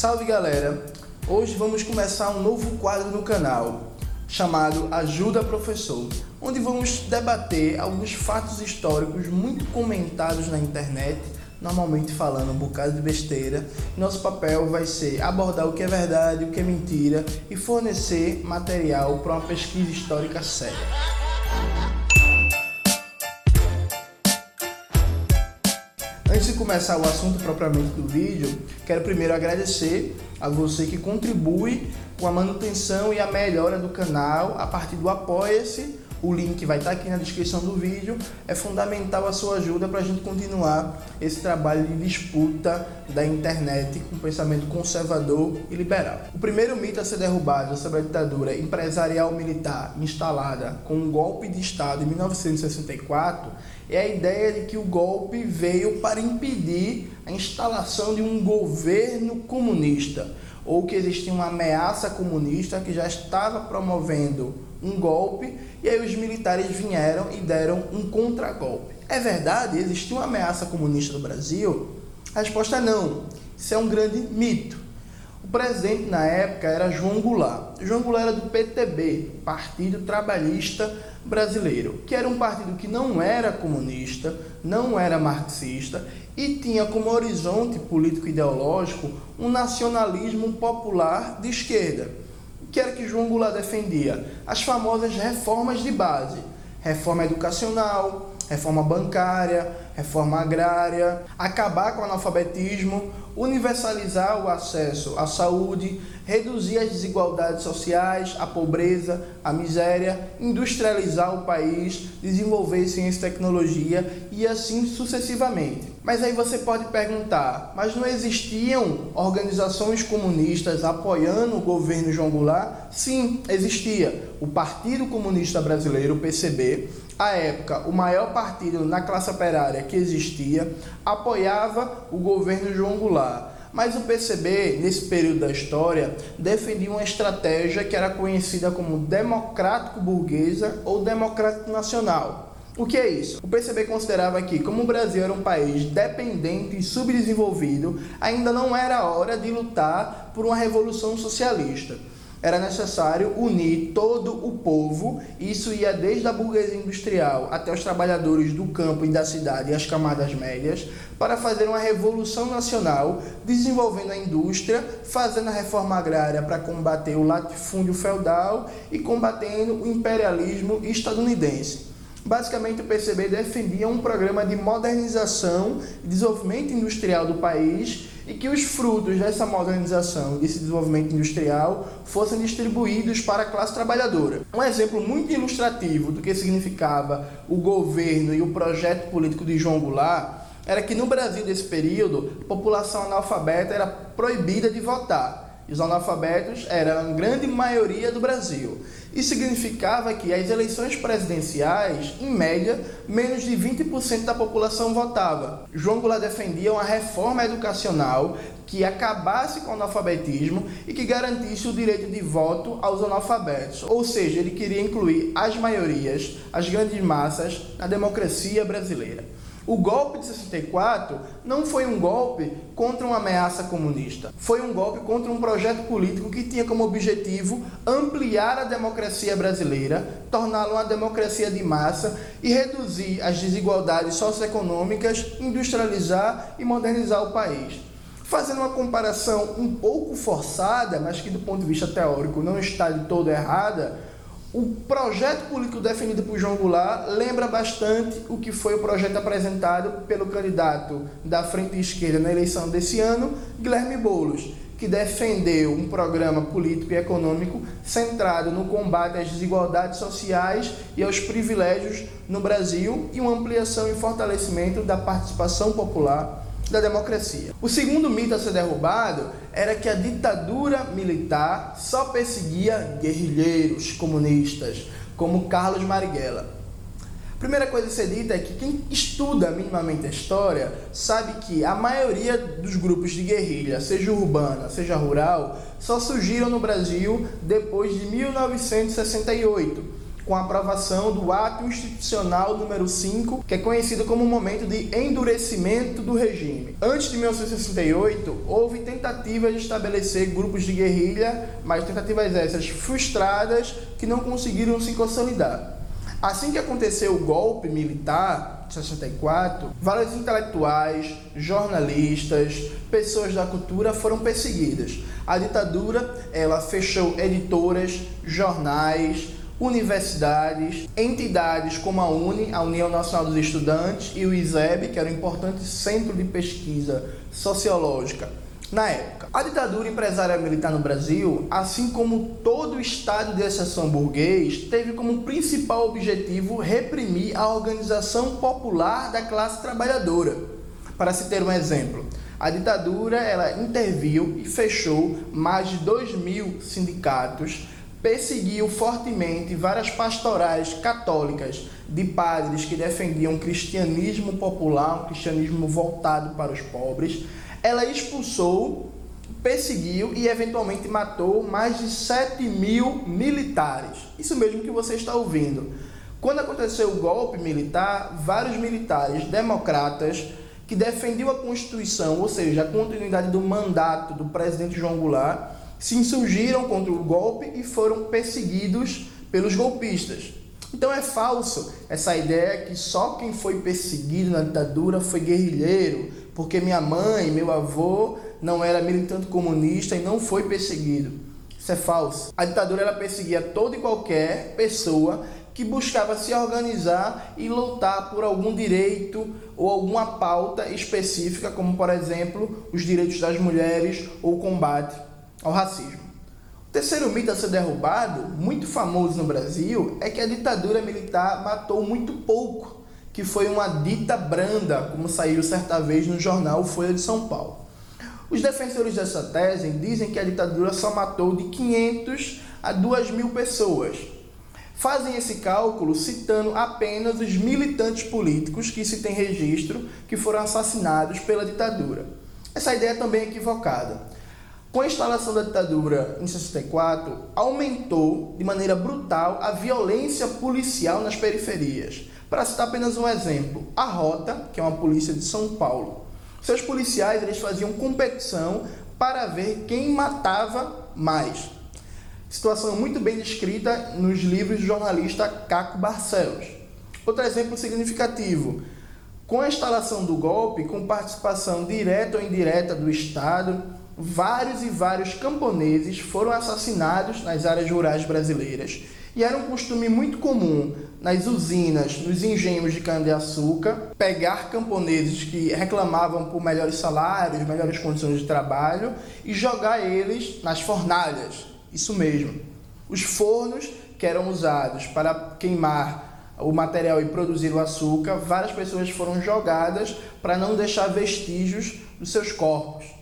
Salve galera! Hoje vamos começar um novo quadro no canal chamado Ajuda Professor, onde vamos debater alguns fatos históricos muito comentados na internet, normalmente falando um bocado de besteira. Nosso papel vai ser abordar o que é verdade, o que é mentira e fornecer material para uma pesquisa histórica séria. Antes de começar o assunto propriamente do vídeo, quero primeiro agradecer a você que contribui com a manutenção e a melhora do canal a partir do Apoia-se. O link vai estar aqui na descrição do vídeo. É fundamental a sua ajuda para a gente continuar esse trabalho de disputa da internet com pensamento conservador e liberal. O primeiro mito a ser derrubado sobre a ditadura empresarial militar instalada com um golpe de Estado em 1964 é a ideia de que o golpe veio para impedir a instalação de um governo comunista ou que existia uma ameaça comunista que já estava promovendo um golpe e aí os militares vieram e deram um contragolpe. É verdade? Existia uma ameaça comunista no Brasil? A resposta é não. Isso é um grande mito. O presidente na época era João Goulart. João Goulart era do PTB, Partido Trabalhista Brasileiro, que era um partido que não era comunista, não era marxista e tinha como horizonte político ideológico um nacionalismo popular de esquerda. Que era que João Goulart defendia? As famosas reformas de base, reforma educacional, reforma bancária, reforma agrária, acabar com o analfabetismo, universalizar o acesso à saúde, reduzir as desigualdades sociais, a pobreza, a miséria, industrializar o país, desenvolver ciência e tecnologia e assim sucessivamente. Mas aí você pode perguntar, mas não existiam organizações comunistas apoiando o governo João Goulart? Sim, existia. O Partido Comunista Brasileiro, PCB, à época, o maior partido na classe operária que existia, apoiava o governo João Goulart. Mas o PCB, nesse período da história, defendia uma estratégia que era conhecida como democrático-burguesa ou democrático-nacional. O que é isso? O PCB considerava que, como o Brasil era um país dependente e subdesenvolvido, ainda não era hora de lutar por uma revolução socialista era necessário unir todo o povo, isso ia desde a burguesia industrial até os trabalhadores do campo e da cidade e as camadas médias, para fazer uma revolução nacional, desenvolvendo a indústria, fazendo a reforma agrária para combater o latifúndio feudal e combatendo o imperialismo estadunidense. Basicamente, o PCB defendia um programa de modernização e desenvolvimento industrial do país e que os frutos dessa modernização e desse desenvolvimento industrial fossem distribuídos para a classe trabalhadora. Um exemplo muito ilustrativo do que significava o governo e o projeto político de João Goulart era que no Brasil desse período, a população analfabeta era proibida de votar os analfabetos eram a grande maioria do Brasil. Isso significava que as eleições presidenciais, em média, menos de 20% da população votava. João Goulart defendia uma reforma educacional que acabasse com o analfabetismo e que garantisse o direito de voto aos analfabetos. Ou seja, ele queria incluir as maiorias, as grandes massas, na democracia brasileira. O golpe de 64 não foi um golpe contra uma ameaça comunista, foi um golpe contra um projeto político que tinha como objetivo ampliar a democracia brasileira, torná-la uma democracia de massa e reduzir as desigualdades socioeconômicas, industrializar e modernizar o país. Fazendo uma comparação um pouco forçada, mas que do ponto de vista teórico não está de todo errada, o projeto político definido por João Goulart lembra bastante o que foi o projeto apresentado pelo candidato da Frente Esquerda na eleição desse ano, Guilherme Boulos, que defendeu um programa político e econômico centrado no combate às desigualdades sociais e aos privilégios no Brasil e uma ampliação e fortalecimento da participação popular da democracia. O segundo mito a ser derrubado era que a ditadura militar só perseguia guerrilheiros comunistas, como Carlos Marighella. A primeira coisa a ser dita é que quem estuda minimamente a história sabe que a maioria dos grupos de guerrilha, seja urbana, seja rural, só surgiram no Brasil depois de 1968 com a aprovação do Ato Institucional número 5, que é conhecido como o momento de endurecimento do regime. Antes de 1968, houve tentativas de estabelecer grupos de guerrilha, mas tentativas essas frustradas que não conseguiram se consolidar. Assim que aconteceu o golpe militar, 64, vários intelectuais, jornalistas, pessoas da cultura foram perseguidas. A ditadura, ela fechou editoras, jornais, universidades, entidades como a UNE, a União Nacional dos Estudantes, e o ISEB, que era um importante centro de pesquisa sociológica na época. A ditadura empresária militar no Brasil, assim como todo o Estado de exceção burguês, teve como principal objetivo reprimir a organização popular da classe trabalhadora. Para se ter um exemplo, a ditadura ela interviu e fechou mais de 2 mil sindicatos, perseguiu fortemente várias pastorais católicas de padres que defendiam o cristianismo popular, um cristianismo voltado para os pobres, ela expulsou, perseguiu e eventualmente matou mais de 7 mil militares. Isso mesmo que você está ouvindo. Quando aconteceu o golpe militar, vários militares democratas que defendiam a Constituição, ou seja, a continuidade do mandato do presidente João Goulart, se insurgiram contra o golpe e foram perseguidos pelos golpistas. Então é falso essa ideia que só quem foi perseguido na ditadura foi guerrilheiro, porque minha mãe, meu avô não era militante comunista e não foi perseguido. Isso é falso. A ditadura ela perseguia toda e qualquer pessoa que buscava se organizar e lutar por algum direito ou alguma pauta específica, como por exemplo os direitos das mulheres ou combate ao racismo. O terceiro mito a ser derrubado, muito famoso no Brasil, é que a ditadura militar matou muito pouco, que foi uma dita branda, como saiu certa vez no jornal Folha de São Paulo. Os defensores dessa tese dizem que a ditadura só matou de 500 a 2 mil pessoas. Fazem esse cálculo citando apenas os militantes políticos que se tem registro que foram assassinados pela ditadura. Essa ideia também é equivocada. Com a instalação da ditadura em 64, aumentou de maneira brutal a violência policial nas periferias. Para citar apenas um exemplo, a Rota, que é uma polícia de São Paulo, seus policiais eles faziam competição para ver quem matava mais. Situação muito bem descrita nos livros do jornalista Caco Barcelos. Outro exemplo significativo, com a instalação do golpe, com participação direta ou indireta do Estado, vários e vários camponeses foram assassinados nas áreas rurais brasileiras. E era um costume muito comum nas usinas, nos engenhos de cana-de-açúcar, pegar camponeses que reclamavam por melhores salários, melhores condições de trabalho e jogar eles nas fornalhas. Isso mesmo. Os fornos que eram usados para queimar o material e produzir o açúcar, várias pessoas foram jogadas para não deixar vestígios dos seus corpos.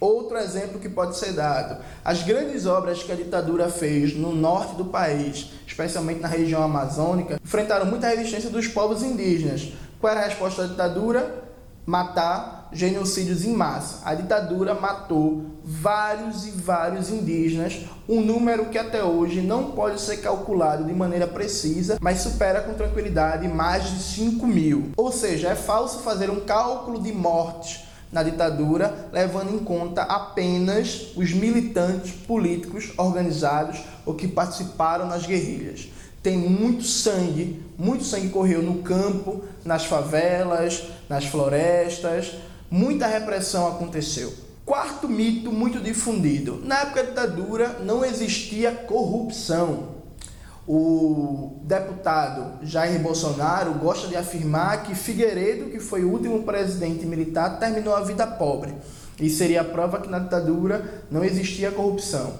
Outro exemplo que pode ser dado: as grandes obras que a ditadura fez no norte do país, especialmente na região amazônica, enfrentaram muita resistência dos povos indígenas. Qual era a resposta da ditadura? Matar genocídios em massa. A ditadura matou vários e vários indígenas, um número que até hoje não pode ser calculado de maneira precisa, mas supera com tranquilidade mais de 5 mil. Ou seja, é falso fazer um cálculo de mortes na ditadura, levando em conta apenas os militantes políticos organizados ou que participaram nas guerrilhas. Tem muito sangue, muito sangue correu no campo, nas favelas, nas florestas, muita repressão aconteceu. Quarto mito muito difundido: na época da ditadura não existia corrupção. O deputado Jair Bolsonaro gosta de afirmar que Figueiredo, que foi o último presidente militar, terminou a vida pobre. E seria a prova que na ditadura não existia corrupção.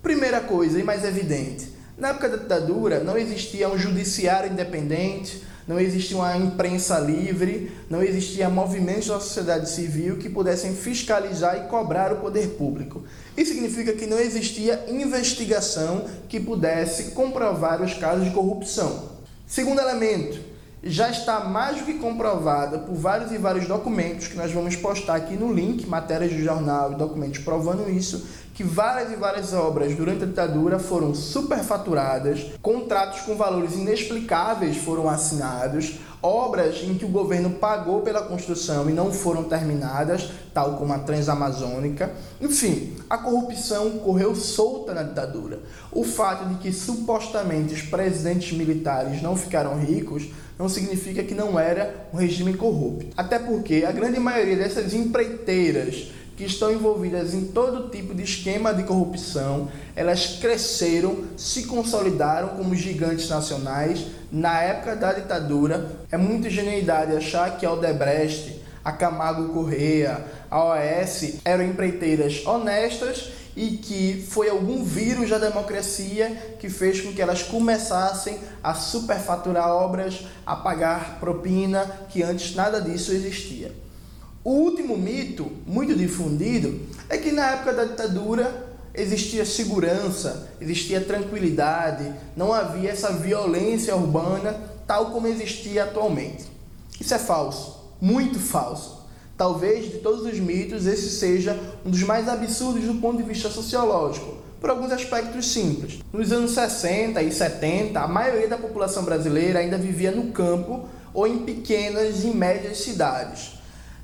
Primeira coisa e mais evidente: na época da ditadura não existia um judiciário independente, não existia uma imprensa livre, não existia movimentos da sociedade civil que pudessem fiscalizar e cobrar o poder público. Isso significa que não existia investigação que pudesse comprovar os casos de corrupção. Segundo elemento, já está mais do que comprovada por vários e vários documentos que nós vamos postar aqui no link, matérias do jornal e documentos provando isso, que várias e várias obras durante a ditadura foram superfaturadas, contratos com valores inexplicáveis foram assinados, obras em que o governo pagou pela construção e não foram terminadas, tal como a Transamazônica. Enfim, a corrupção correu solta na ditadura. O fato de que supostamente os presidentes militares não ficaram ricos não significa que não era um regime corrupto. Até porque a grande maioria dessas empreiteiras que estão envolvidas em todo tipo de esquema de corrupção, elas cresceram, se consolidaram como gigantes nacionais na época da ditadura. É muita ingenuidade achar que a Odebrecht, a Camargo Correia, a OAS eram empreiteiras honestas e que foi algum vírus da democracia que fez com que elas começassem a superfaturar obras, a pagar propina, que antes nada disso existia. O último mito, muito difundido, é que na época da ditadura existia segurança, existia tranquilidade, não havia essa violência urbana tal como existia atualmente. Isso é falso, muito falso. Talvez de todos os mitos esse seja um dos mais absurdos do ponto de vista sociológico, por alguns aspectos simples. Nos anos 60 e 70, a maioria da população brasileira ainda vivia no campo ou em pequenas e médias cidades.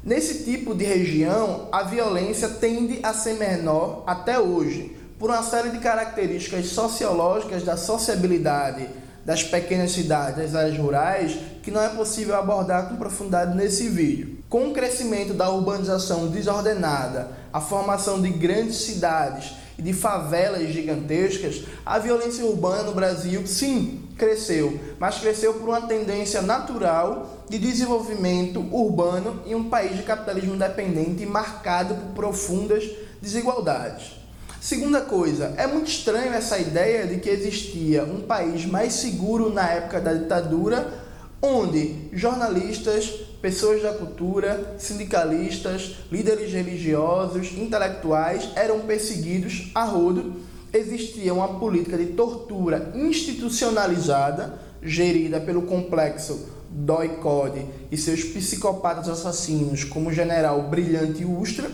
Nesse tipo de região, a violência tende a ser menor até hoje, por uma série de características sociológicas da sociabilidade das pequenas cidades, das áreas rurais, que não é possível abordar com profundidade nesse vídeo. Com o crescimento da urbanização desordenada, a formação de grandes cidades e de favelas gigantescas, a violência urbana no Brasil, sim, cresceu, mas cresceu por uma tendência natural de desenvolvimento urbano em um país de capitalismo independente marcado por profundas desigualdades. Segunda coisa, é muito estranho essa ideia de que existia um país mais seguro na época da ditadura, onde jornalistas, pessoas da cultura, sindicalistas, líderes religiosos, intelectuais eram perseguidos a rodo existia uma política de tortura institucionalizada, gerida pelo complexo Doi-Code e seus psicopatas assassinos, como o general Brilhante Ustra,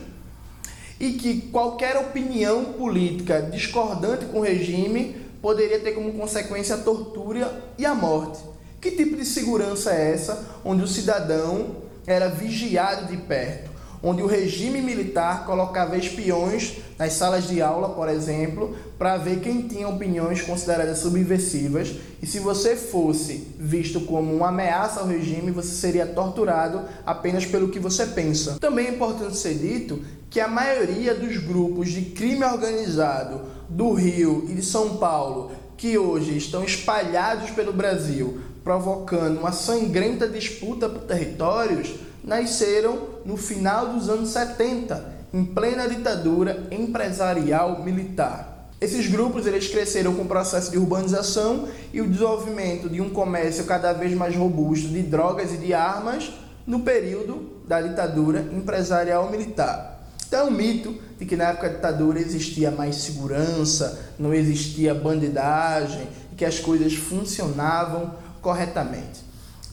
e que qualquer opinião política discordante com o regime poderia ter como consequência a tortura e a morte. Que tipo de segurança é essa onde o cidadão era vigiado de perto? Onde o regime militar colocava espiões nas salas de aula, por exemplo, para ver quem tinha opiniões consideradas subversivas, e se você fosse visto como uma ameaça ao regime, você seria torturado apenas pelo que você pensa. Também é importante ser dito que a maioria dos grupos de crime organizado do Rio e de São Paulo, que hoje estão espalhados pelo Brasil, provocando uma sangrenta disputa por territórios, nasceram no final dos anos 70, em plena ditadura empresarial militar. Esses grupos eles cresceram com o processo de urbanização e o desenvolvimento de um comércio cada vez mais robusto de drogas e de armas no período da ditadura empresarial militar. Então é um mito de que na época da ditadura existia mais segurança, não existia bandidagem, que as coisas funcionavam corretamente.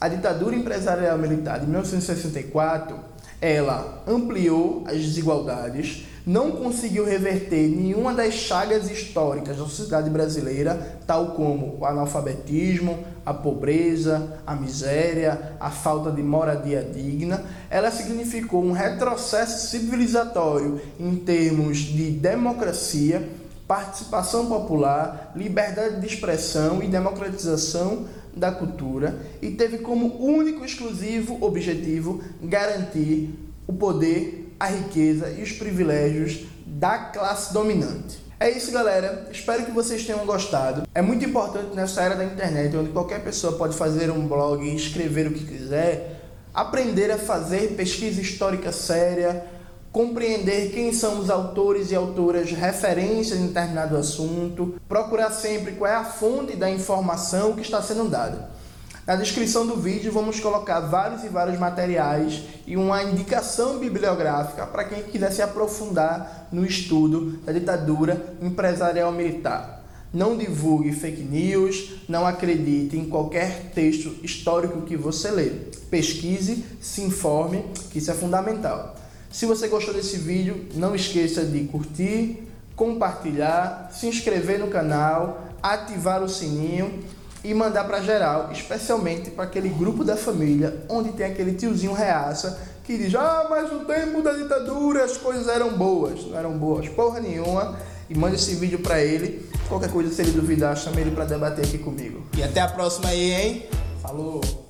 A ditadura empresarial militar de 1964, ela ampliou as desigualdades, não conseguiu reverter nenhuma das chagas históricas da sociedade brasileira, tal como o analfabetismo, a pobreza, a miséria, a falta de moradia digna. Ela significou um retrocesso civilizatório em termos de democracia, participação popular, liberdade de expressão e democratização da cultura e teve como único exclusivo objetivo garantir o poder, a riqueza e os privilégios da classe dominante. É isso, galera. Espero que vocês tenham gostado. É muito importante nessa era da internet, onde qualquer pessoa pode fazer um blog escrever o que quiser, aprender a fazer pesquisa histórica séria, compreender quem são os autores e autoras referências em determinado assunto, procurar sempre qual é a fonte da informação que está sendo dada. Na descrição do vídeo vamos colocar vários e vários materiais e uma indicação bibliográfica para quem quiser se aprofundar no estudo da ditadura empresarial militar. Não divulgue fake news, não acredite em qualquer texto histórico que você lê. Pesquise, se informe, que isso é fundamental. Se você gostou desse vídeo, não esqueça de curtir, compartilhar, se inscrever no canal, ativar o sininho e mandar para geral, especialmente para aquele grupo da família onde tem aquele tiozinho reaça que diz: Ah, mas no tempo da ditadura as coisas eram boas. Não eram boas porra nenhuma. E manda esse vídeo para ele. Qualquer coisa, se ele duvidar, chame ele para debater aqui comigo. E até a próxima aí, hein? Falou!